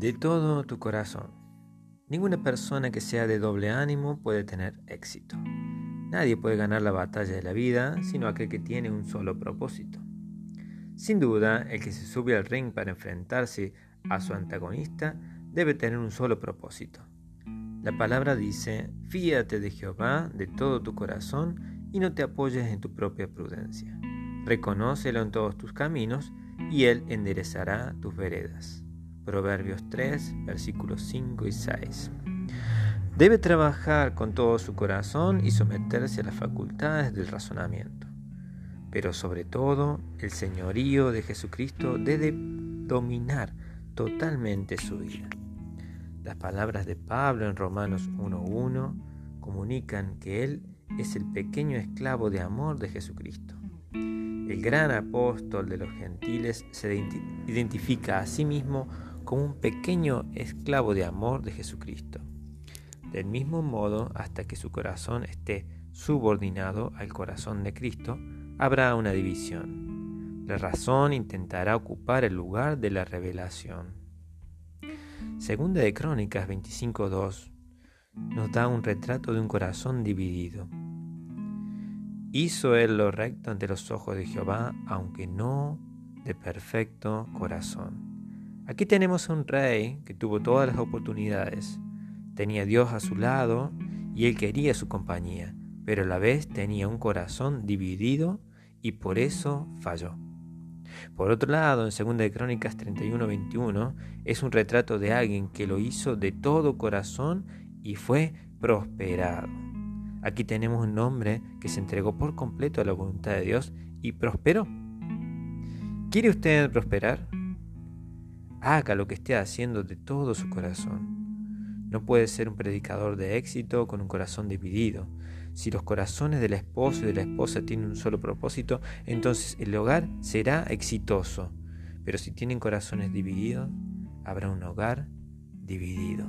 de todo tu corazón. Ninguna persona que sea de doble ánimo puede tener éxito. Nadie puede ganar la batalla de la vida sino aquel que tiene un solo propósito. Sin duda, el que se sube al ring para enfrentarse a su antagonista debe tener un solo propósito. La palabra dice, fíate de Jehová de todo tu corazón y no te apoyes en tu propia prudencia. Reconócelo en todos tus caminos y Él enderezará tus veredas. Proverbios 3, versículos 5 y 6. Debe trabajar con todo su corazón y someterse a las facultades del razonamiento. Pero sobre todo, el señorío de Jesucristo debe dominar totalmente su vida. Las palabras de Pablo en Romanos 1.1 comunican que Él es el pequeño esclavo de amor de Jesucristo. El gran apóstol de los gentiles se identifica a sí mismo como un pequeño esclavo de amor de Jesucristo. Del mismo modo, hasta que su corazón esté subordinado al corazón de Cristo, habrá una división. La razón intentará ocupar el lugar de la revelación. Segunda de Crónicas 25.2 nos da un retrato de un corazón dividido. Hizo él lo recto ante los ojos de Jehová, aunque no de perfecto corazón. Aquí tenemos a un rey que tuvo todas las oportunidades. Tenía a Dios a su lado y él quería su compañía, pero a la vez tenía un corazón dividido y por eso falló. Por otro lado, en 2 de Crónicas 31-21 es un retrato de alguien que lo hizo de todo corazón y fue prosperado. Aquí tenemos un hombre que se entregó por completo a la voluntad de Dios y prosperó. ¿Quiere usted prosperar? Haga lo que esté haciendo de todo su corazón. No puede ser un predicador de éxito con un corazón dividido. Si los corazones del esposo y de la esposa tienen un solo propósito, entonces el hogar será exitoso. Pero si tienen corazones divididos, habrá un hogar dividido.